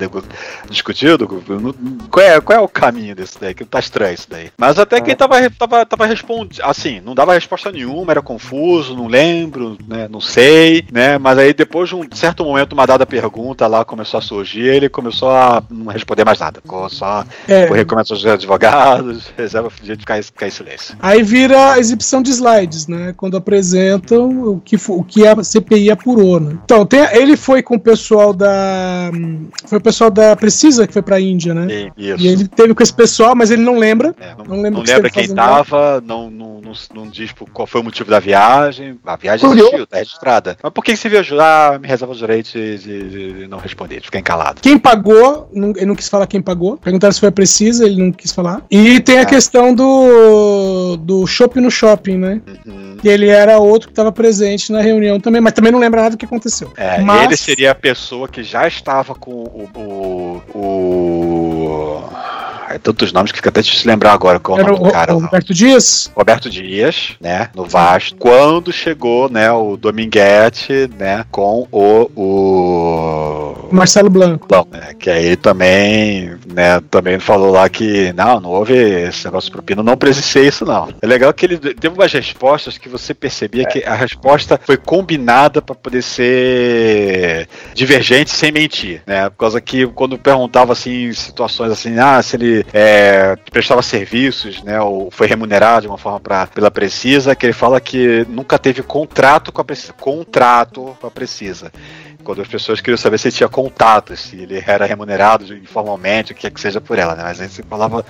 discutindo? Qual é, qual é o caminho desse daí? Que tá estranho isso daí. Mas até que ele tava, tava, tava respondendo, assim, não dava resposta nenhuma, era confuso, não lembro, né, não sei, né, mas aí depois de um certo momento, uma dada pergunta lá começou a surgir, ele começou a não responder mais nada, ficou só É. por recomendação dos advogados, reserva de ficar, em- ficar em silêncio. Aí vira a exibição de slides, né? Quando apresentam o que, o que a CPI apurou, né? Então, tem- ele foi com o pessoal da. Foi o pessoal da Precisa que foi pra Índia, né? E- isso. E ele teve com esse pessoal, mas ele não lembra. não, lembra, Não o que lembra quem tava, não, não, não, não diz por qual foi o motivo da viagem. A viagem Curioso. existiu, tá registrada. Mas por que que você viajou? Ah, me reserva o direito de, de- de não responder, de ficar encalado. Quem pagou, não- ele não quis falar quem pagou. Perguntaram se foi a Precisa, ele não quis falar. E tem Ah. a questão do, do shopping no shopping, né? Uhum. E ele era outro que estava presente na reunião também, mas também não lembra nada do que aconteceu. É, mas, ele seria a pessoa que já estava com o. o, o... É tantos nomes que fica até difícil lembrar agora qual é o Era nome o, do cara. o. Roberto Dias? Roberto Dias, né, no Vasco, quando chegou, né, o Dominguete, né, com o, o Marcelo Blanco. Bom, né, que aí também, né, também falou lá que não, não houve esse negócio de propina, não presenciei isso não. É legal que ele teve umas respostas que você percebia que a resposta foi combinada para poder ser divergente sem mentir, né? Por causa que quando perguntava assim em situações assim, ah, se ele é, prestava serviços, né, ou foi remunerado de uma forma pra, pela Precisa, que ele fala que nunca teve contrato com a Precisa, contrato com a Precisa quando as pessoas queriam saber se ele tinha contato, se ele era remunerado informalmente, o que é que seja por ela, né? Mas aí você falava,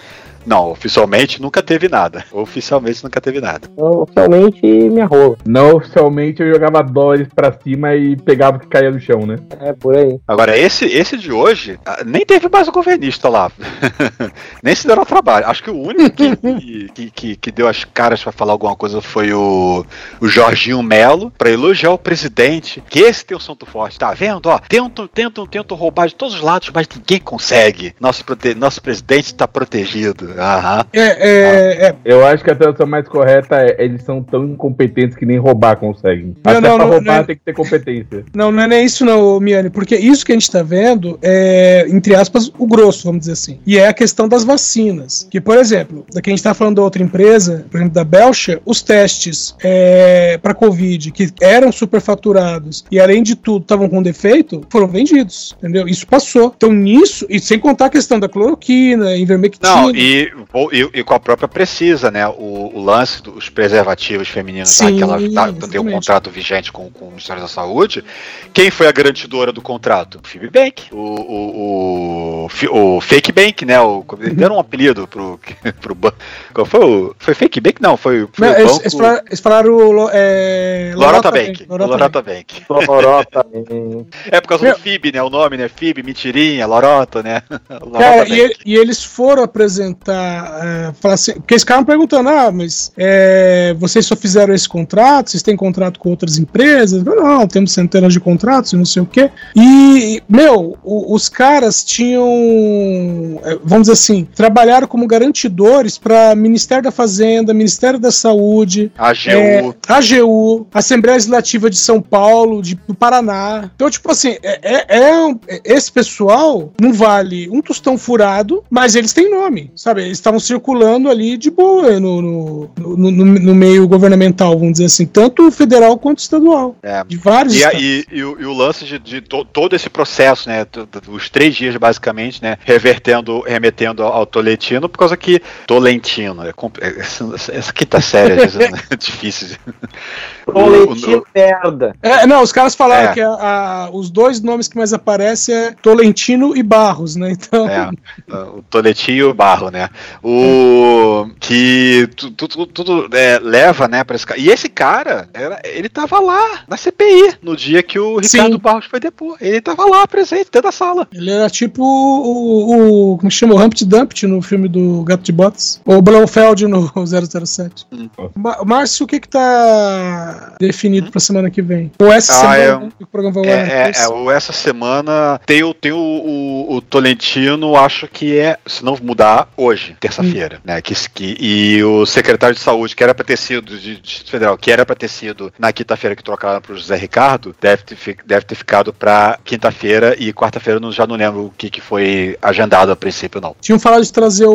não, oficialmente nunca teve nada. Oficialmente nunca teve nada. Oficialmente, minha rola. Não oficialmente eu jogava dólares pra cima e pegava o que caía no chão, né? É, por aí. Agora, esse, esse de hoje, ah, nem teve mais o governista lá. nem se deram ao trabalho. Acho que o único que, que, que, que deu as caras pra falar alguma coisa foi o, o Jorginho Melo, pra elogiar o presidente, que esse tem o santo forte, tá vendo? Ó, tentam, tentam, tentam roubar de todos os lados, mas ninguém consegue. Nosso, nosso presidente tá protegido. Aham. É, é, é. Eu acho que a tradução mais correta é eles são tão incompetentes que nem roubar conseguem. Não, Até não, pra não, roubar não. tem que ter competência. Não, não é nem isso não, Miane, porque isso que a gente tá vendo é, entre aspas, o grosso, vamos dizer assim. E é a questão das vacinas. Que, por exemplo, da que a gente tá falando da outra empresa, por exemplo, da Belcha, os testes é, para Covid, que eram superfaturados e além de tudo estavam com defeito, foram vendidos, entendeu? Isso passou. Então nisso, e sem contar a questão da cloroquina, ivermectina. Não, e, E, e, e com a própria Precisa, né? O, o lance dos preservativos femininos, lá, Sim, que ela tá, tem um contrato vigente com, com o Ministério da Saúde. Quem foi a garantidora do contrato? O Phoebe Bank. O, o, o, o Fake Bank, né? O, deram um apelido pro, pro banco. Qual foi o. Foi Fake Bank? Não, foi, foi Não, o eles, banco. eles falaram, eles falaram é, Lorota Bank. Lorota Lorota Bank. Lorota. É por causa do FIB, né? O nome, né? FIB, mentirinha, Lorota, né? Lorota Cara, Bank. e, e eles foram apresentar, é, falar assim, porque eles ficaram perguntando, ah, mas é, vocês só fizeram esse contrato, vocês têm contrato com outras empresas? Não, temos centenas de contratos e não sei o quê. E, meu, o- os caras tinham, é, vamos dizer assim, trabalharam como garantidores para Ministério da Fazenda, Ministério da Saúde, AGU. é, AGU, Assembleia Legislativa de São Paulo, de, do Paraná. Então, tipo assim, é, é- é é- esse pessoal não vale um tostão furado, mas eles têm nome, sabe? Eles estavam circulando ali de boa no, no, no- no- no meio governamental, vamos dizer assim, tanto federal quanto estadual. É. De vários E, e- e o, e o lance de, de to- todo esse processo, né? Os três dias, basicamente, né? Revertendo, remetendo ao, ao Tolentino, por causa que. Tolentino. É, é, essa, essa quinta série, às vezes, é difícil. de- Tolentino merda. É, não, os caras falaram É. que a- a- os dois nomes que mais aparecem é Tolentino e Barros, né? Então. É, o Toletinho e o Barro, né? O que tu- tu- tu- tudo é, leva, né, para esse cara. E esse cara, era, ele tava lá na CPI no dia que o Ricardo Sim. Barros foi depor. Ele tava lá presente dentro da sala. Ele era tipo o, o como que chama? O Humpty Dumpty no filme do Gato de Botas. Ou o Blofeld no 007. Hum. Márcio, o que que tá definido pra semana que vem? Ou essa Ah, semana, é- né, o programa vai É, é, é, o- essa semana tem, tem o, o, o Tolentino, acho que é, se não mudar, hoje, terça-feira, né? Que, que, e o secretário de saúde, que era pra ter sido, de Distrito Federal, que era pra ter sido na quinta-feira que trocaram pro José Ricardo, deve ter, deve ter ficado pra quinta-feira e quarta-feira eu não- já não lembro o que, que foi agendado a princípio, não. Tinham falado de trazer o,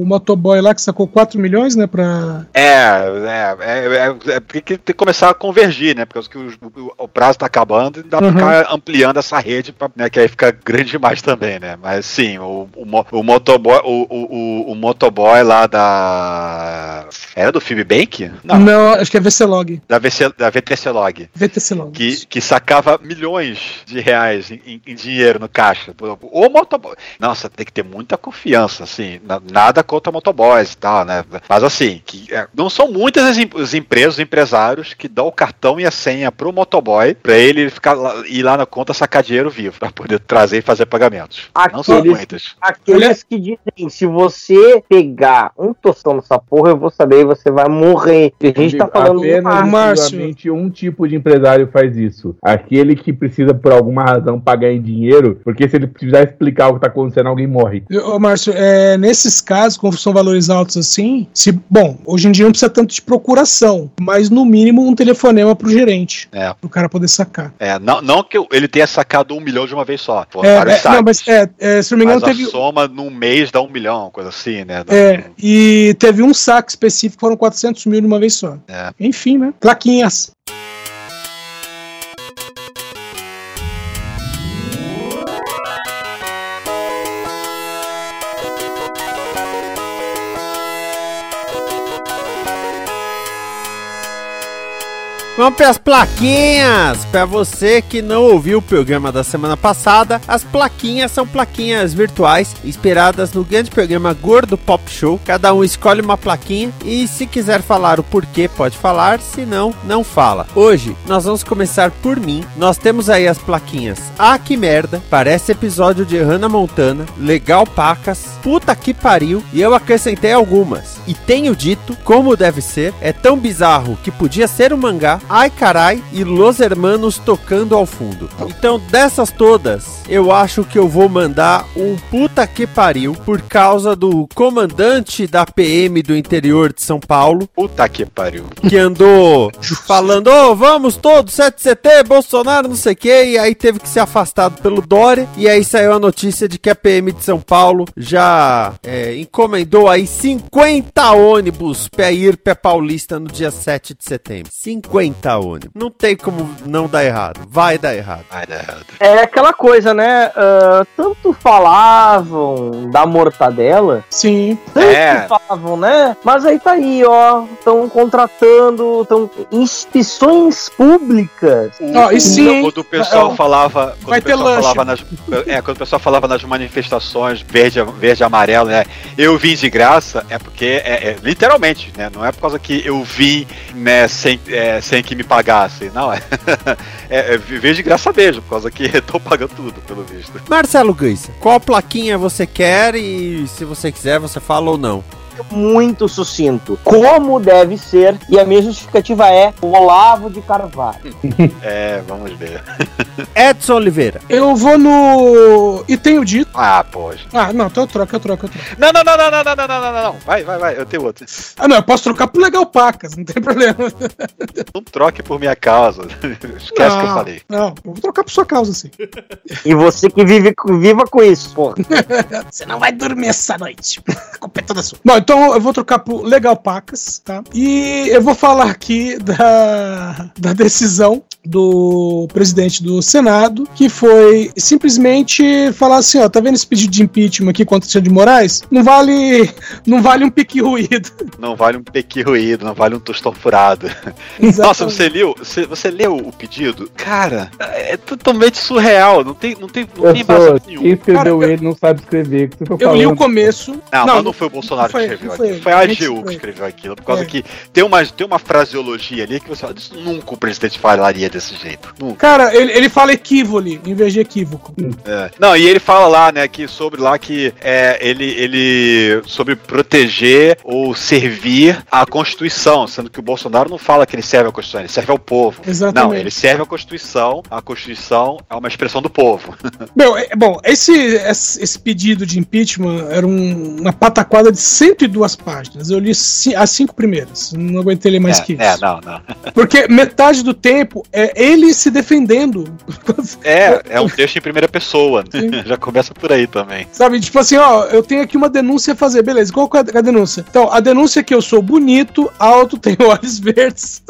o motoboy lá que sacou 4 milhões, né? Pra. É, é, é, é, é porque tem que começar a convergir, né? Porque o, o, o prazo tá acabando e dá pra Uhum. ficar ampliando essa rede, pra, né? Que aí fica grande demais também, né? Mas sim, o, o, o motoboy, o, o, o, o motoboy lá da. Era do Fibbank? Não. acho que é VClog. Da, VC, da VTC Log. VTC Log. Que, que sacava milhões de reais em, em- dinheiro no caixa. O motoboy. Nossa, tem que ter muita confiança, assim. na- Nada contra motoboys e tal, né? Mas assim, que, é, não são muitas as, as empresas, os empresários que dão o cartão e a senha pro motoboy pra ele ficar lá, ir lá na conta sacar dinheiro vivo, pra poder trazer e fazer pagamentos. Não são Aqueles, muitas. aqueles que dizem, se você pegar um tostão nessa porra, eu vou saber e você vai morrer. E a gente tá falando Apenas do exclusivamente um tipo de empresário faz isso. Aquele que precisa, por alguma razão, pagar em dinheiro, porque se ele precisar explicar o que tá acontecendo, alguém morre. Ô, Márcio, é, nesses casos, quando são valores altos assim, se, bom, hoje em dia não precisa tanto de procuração, mas no mínimo um telefonema pro gerente, É. pro cara poder sacar. É, não, não que ele tenha sacado um milhão de uma vez só. Foram É, é, não, mas é, é, se não me engano, Mas a teve. soma num mês dá um milhão, coisa assim, né? É, e teve um saque específico, foram 400 mil de uma vez só. É. Enfim, né? Plaquinhas. Vamos para as plaquinhas! Para você que não ouviu o programa da semana passada, as plaquinhas são plaquinhas virtuais inspiradas no grande programa Gordo Pop Show. Cada um escolhe uma plaquinha e se quiser falar o porquê, pode falar, se não, não fala. Hoje nós vamos começar por mim. Nós temos aí as plaquinhas Ah, que merda! Parece episódio de Hannah Montana, Legal Pacas, Puta que pariu, e eu acrescentei algumas. E tenho dito, como deve ser, é tão bizarro que podia ser um mangá, ai carai, e Los Hermanos tocando ao fundo. Então, dessas todas, eu acho que eu vou mandar um puta que pariu por causa do comandante da PM do interior de São Paulo. Puta que pariu. Que andou falando, ô, vamos todos, 7CT, Bolsonaro, não sei o que, e aí teve que ser afastado pelo Dória, e aí saiu a notícia de que a PM de São Paulo já é, encomendou aí 50 ônibus pra ir pra Paulista no dia 7 de setembro. 50 ônibus. Não tem como não dar errado. Vai dar errado. Vai dar errado. É aquela coisa, né? ah, tanto falavam da mortadela. Sim. Tanto É. falavam, né? Mas aí tá aí, ó. Estão contratando. Tão... Instituições públicas. Ó, e sim, hein? Quando o pessoal Ó, falava. Vai o pessoal ter lanche. falava nas, é, quando o pessoal falava nas manifestações verde, verde e amarelo, né? Eu vim de graça, é porque é, é, literalmente, né? Não é por causa que eu vim né, sem, é, sem que me pagassem. Não, é, é, é de graça mesmo, por causa que eu tô pagando tudo, pelo visto. Marcelo Guiça, qual plaquinha você quer e se você quiser, você fala ou não? Muito sucinto. Como deve ser. E a minha justificativa é Olavo de Carvalho. É, vamos ver. Edson Oliveira. Eu vou no. E tenho dito. Ah, poxa. Ah, não, então eu troco, eu troco, eu troco. Não, não, não, não, não, não, não, não, não, não. Vai, vai, vai, eu tenho outro. Ah, não, eu posso trocar por Legal Pacas, não tem problema. Não troque por minha causa. Esquece que eu falei. Não, eu vou trocar por sua causa, sim. E você que vive, viva com isso, porra. Você não vai dormir essa noite. A culpa é toda sua. Bom, então eu vou trocar por Legal Pacas, tá? E eu vou falar aqui da, da decisão do presidente do Senado, que foi simplesmente falar assim, ó, tá vendo esse pedido de impeachment aqui contra o Alexandre de Moraes? Não vale, não vale um pique ruído. Não vale um pequi ruído, não vale um tostão furado. Nossa, você leu, você, você leu o pedido? Cara, é totalmente surreal. Não tem, não tem, não tem embasamento nenhum. quem escreveu ele não sabe escrever. que você tá Eu li o começo. Não, mas não foi o Bolsonaro não foi- que escreveu não foi aquilo. Foi a AGU que escreveu aquilo. Por causa É. que tem uma, tem uma fraseologia ali que você fala, isso nunca o presidente falaria desse jeito. Nunca. Cara, ele, ele fala equívole em vez de equívoco. É. Não, e ele fala lá, né, que sobre lá que é, ele, ele sobre proteger ou servir a Constituição, sendo que o Bolsonaro não fala que ele serve a Constituição, ele serve ao povo. Exatamente. Não, ele serve a Constituição, a Constituição é uma expressão do povo. Meu, é- bom, esse, esse, pedido de impeachment era um- uma pataquada de 102 páginas. Eu li as cinco primeiras. Não aguentei ler mais é, que isso. é, não, não. Porque metade do tempo é ele se defendendo. É, é um texto em primeira pessoa. Já começa por aí também. Sabe, tipo assim, ó, eu tenho aqui uma denúncia a fazer, beleza, qual é a denúncia? Então, a denúncia é que eu sou bonito, alto, tenho olhos verdes.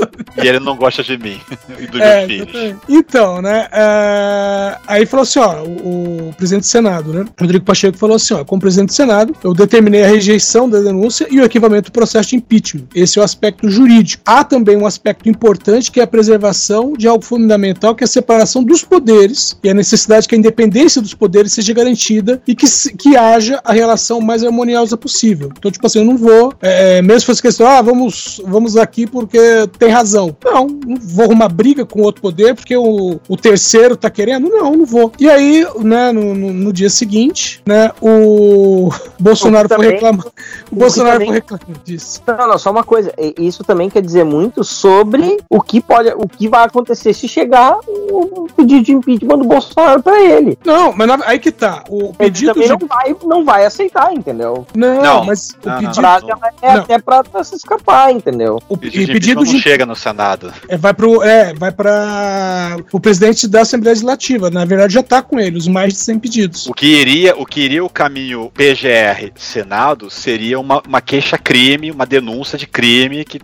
E ele não gosta de mim e dos É, meus filhos. Então, né? é, aí falou assim: ó, o, o presidente do Senado, né? Rodrigo Pacheco falou assim: ó, como presidente do Senado, eu determinei a rejeição da denúncia e o arquivamento do processo de impeachment. Esse é o aspecto jurídico. Há também um aspecto importante que é a preservação de algo fundamental, que é a separação dos poderes e a necessidade que a independência dos poderes seja garantida e que, que haja a relação mais harmoniosa possível. Então, tipo assim, eu não vou, é, mesmo se fosse questão, ah, vamos, vamos aqui porque tem razão. Não, não vou arrumar briga com outro poder porque o, o terceiro tá querendo? Não, não vou. E aí, né, no, no, no dia seguinte, né, o Bolsonaro foi também- reclamar. O Bolsonaro que foi também- reclamar disso. Não, não, só uma coisa. Isso também quer dizer muito sobre o que pode, o que vai acontecer se chegar o pedido de impeachment do Bolsonaro pra ele. Não, mas na- aí que tá. O Ele pedido de... não vai, não vai aceitar, entendeu? Não, Não, mas o não, não, pedido. Não. é Não. até pra, pra se escapar, entendeu? O, e o pedido pedido não de chega no Senado. É, vai pro, é, vai para o presidente da Assembleia Legislativa. Na verdade, já tá com ele, os mais de 100 pedidos. O que iria, o que iria o caminho PGR Senado seria uma, uma queixa-crime, uma denúncia de crime que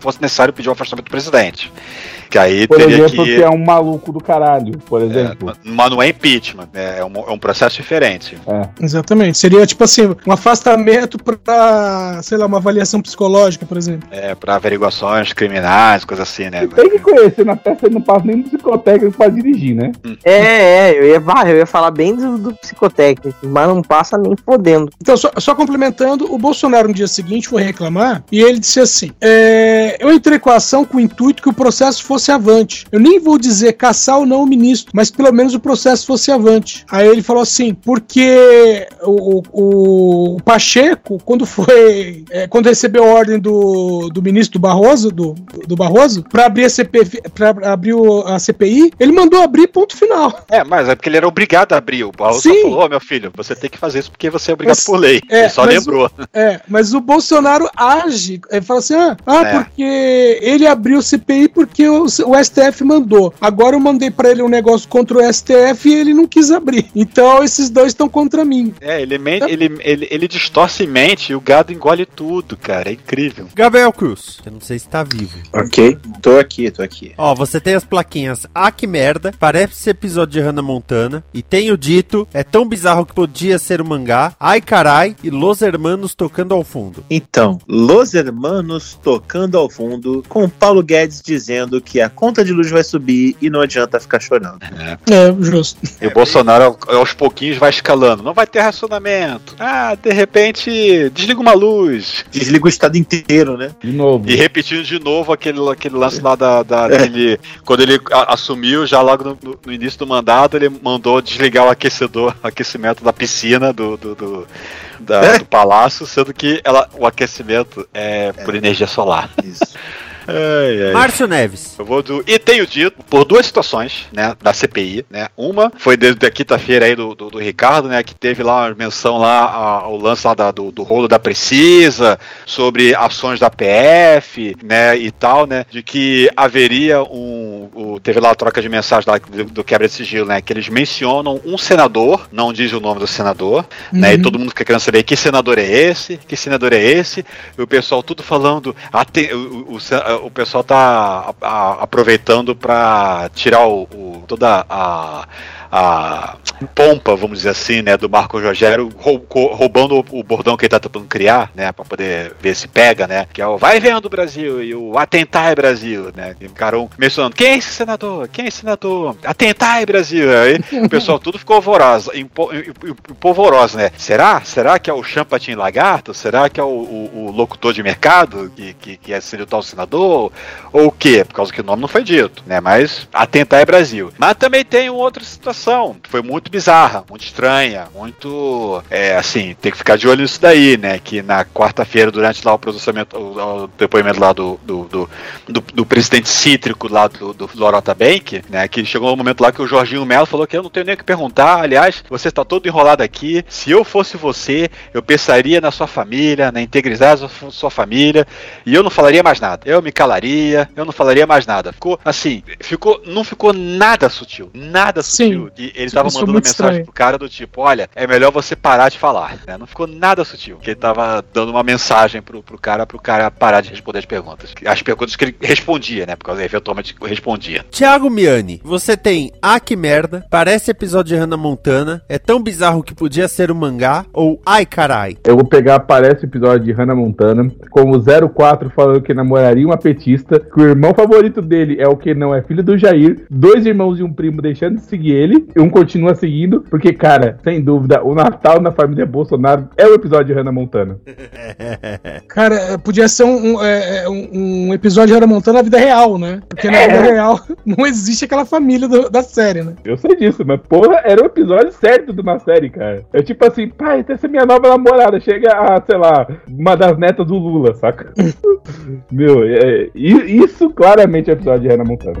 fosse necessário pedir o afastamento do presidente. Que aí Por teria exemplo, que. que é um maluco do caralho, por exemplo. Mas não é impeachment, né? é, um, é um processo diferente. É. Exatamente. Seria tipo assim, um afastamento pra, sei lá, uma avaliação psicológica, por exemplo. É, para averiguações criminais, coisa assim, né? Tem que conhecer na peça, ele não passa nem do psicotécnico pra dirigir, né? É, é, eu ia, vai, eu ia falar bem do, do psicotécnico, mas não passa nem fodendo. Então, só, só complementando, o Bolsonaro no dia seguinte foi reclamar e ele disse assim: é, Eu entrei com a ação com o intuito que o processo fosse avante. Eu nem vou dizer caçar ou não o ministro, mas pelo menos o processo fosse avante. Aí ele falou assim: porque o, o- o Pacheco, quando foi. é, quando recebeu a ordem do, do ministro do Barroso, do, do Barroso, para abrir a CPI, para abrir o- a CPI, ele mandou abrir ponto final. É, mas é porque ele era obrigado a abrir. O Barroso Sim. falou, "Ô, meu filho, você tem que fazer isso porque você é obrigado Mas- por lei. é, ele só lembrou. É, mas o Bolsonaro age, ele fala assim, ah, ah, É. porque ele abriu o CPI porque o, o STF mandou. Agora eu mandei para ele um negócio contra o STF e ele não quis abrir. Então esses dois estão contra mim. É, ele, mente, ele, ele, ele distorce e mente e o gado engole tudo, cara. É incrível. Gabriel Cruz, eu não sei se tá vivo. Ok, tô aqui, tô aqui. Ó, você tem as plaquinhas Ah, que merda, parece esse episódio de Hannah Montana, e tenho dito, é tão bizarro que podia ser um mangá, ai carai, e Los Hermanos tocando ao fundo. Então, Los Hermanos tocando ao fundo, com Paulo Guedes dizendo que a conta de luz vai subir e não adianta ficar chorando. É. É, justo. E o Bolsonaro aos pouquinhos vai escalando. Não vai ter racionamento. Ah, de repente, desliga uma luz. Desliga o estado inteiro, né? De novo. E repetindo de novo aquele, aquele lance lá da, da dele. Quando ele a- assumiu, já logo no, no- início do mandato, ele mandou desligar o aquecedor, o aquecimento da piscina do, do, do, da- É? do palácio, sendo que ela, o aquecimento é por energia solar. Isso. Ai, ai. Márcio Neves. Eu vou do. E tenho dito por duas situações, né? Da CPI, né? Uma foi desde a quinta-feira aí do, do, do Ricardo, né? Que teve lá uma menção lá ao lance lá da- do, do rolo da Precisa, sobre ações da PF, né? E tal, né? De que haveria um. o- teve lá a troca de mensagem lá do, do quebra de sigilo, né? Que eles mencionam um senador, não diz o nome do senador, né? E Uhum. todo mundo fica querendo saber que senador é esse, que senador é esse, e o pessoal tudo falando, o, o, o- o pessoal tá a- a- aproveitando para tirar o, o- toda a, a pompa, vamos dizer assim, né, do Marco Rogério, roubando o, bordão que ele tá tentando criar, né, para poder ver se pega, né, que é o vai vendo Brasil e o atentar é Brasil, né, e ficaram mencionando, quem é esse senador? Quem é esse senador? Atentar é Brasil, aí o pessoal tudo ficou em- empolvoroso, né, será? Será que é o Champatin Lagarto? Será que é o, o- o locutor de mercado que, que, que é seria o tal senador? Ou o quê? Por causa que o nome não foi dito, né, mas atentar é Brasil. Mas também tem uma outra situação, que foi muito bizarra, muito estranha, muito, é, assim, tem que ficar de olho nisso daí, né, que na quarta-feira, durante lá o processamento, o, o depoimento lá do, do, do, do- do presidente cítrico lá do, do Lorota Bank, né, que chegou um momento lá que o Jorginho Melo falou que eu não tenho nem o que perguntar, aliás, você está todo enrolado aqui, se eu fosse você, eu pensaria na sua família, na integridade da sua- família, e eu não falaria mais nada. Eu me calaria, eu não falaria mais nada. Ficou assim, ficou, não ficou nada sutil, nada sutil. E ele tava Isso foi mandando mensagem estranho. pro cara do tipo, olha, é melhor você parar de falar, né? Não ficou nada sutil. Que ele tava dando uma mensagem pro, pro cara, pro cara parar de responder as perguntas. As perguntas que ele respondia, né? Porque eventualmente respondia. Thiago Miani, você tem Ah que merda, parece episódio de Hannah Montana, é tão bizarro que podia ser um mangá, ou Ai carai. Eu vou pegar, parece episódio de Hannah Montana, com o 04 falando que namoraria uma petista, que o irmão favorito dele é o que não é filho do Jair, dois irmãos e um primo deixando de seguir ele, e um continua seguindo, porque, cara, sem dúvida, o Natal na família Bolsonaro é o episódio de Hannah Montana. Cara, podia ser um, um, é, é, um- um episódio de Hannah Montana na vida real, né? Porque na vida real não existe aquela família do- da série, né? Eu sei disso, mas porra, era o episódio certo de uma série, cara. É tipo assim, pai, essa é minha nova namorada, chega a, sei lá, uma das netas do Lula, saca? Meu, é, isso claramente é o episódio de Hannah Montana.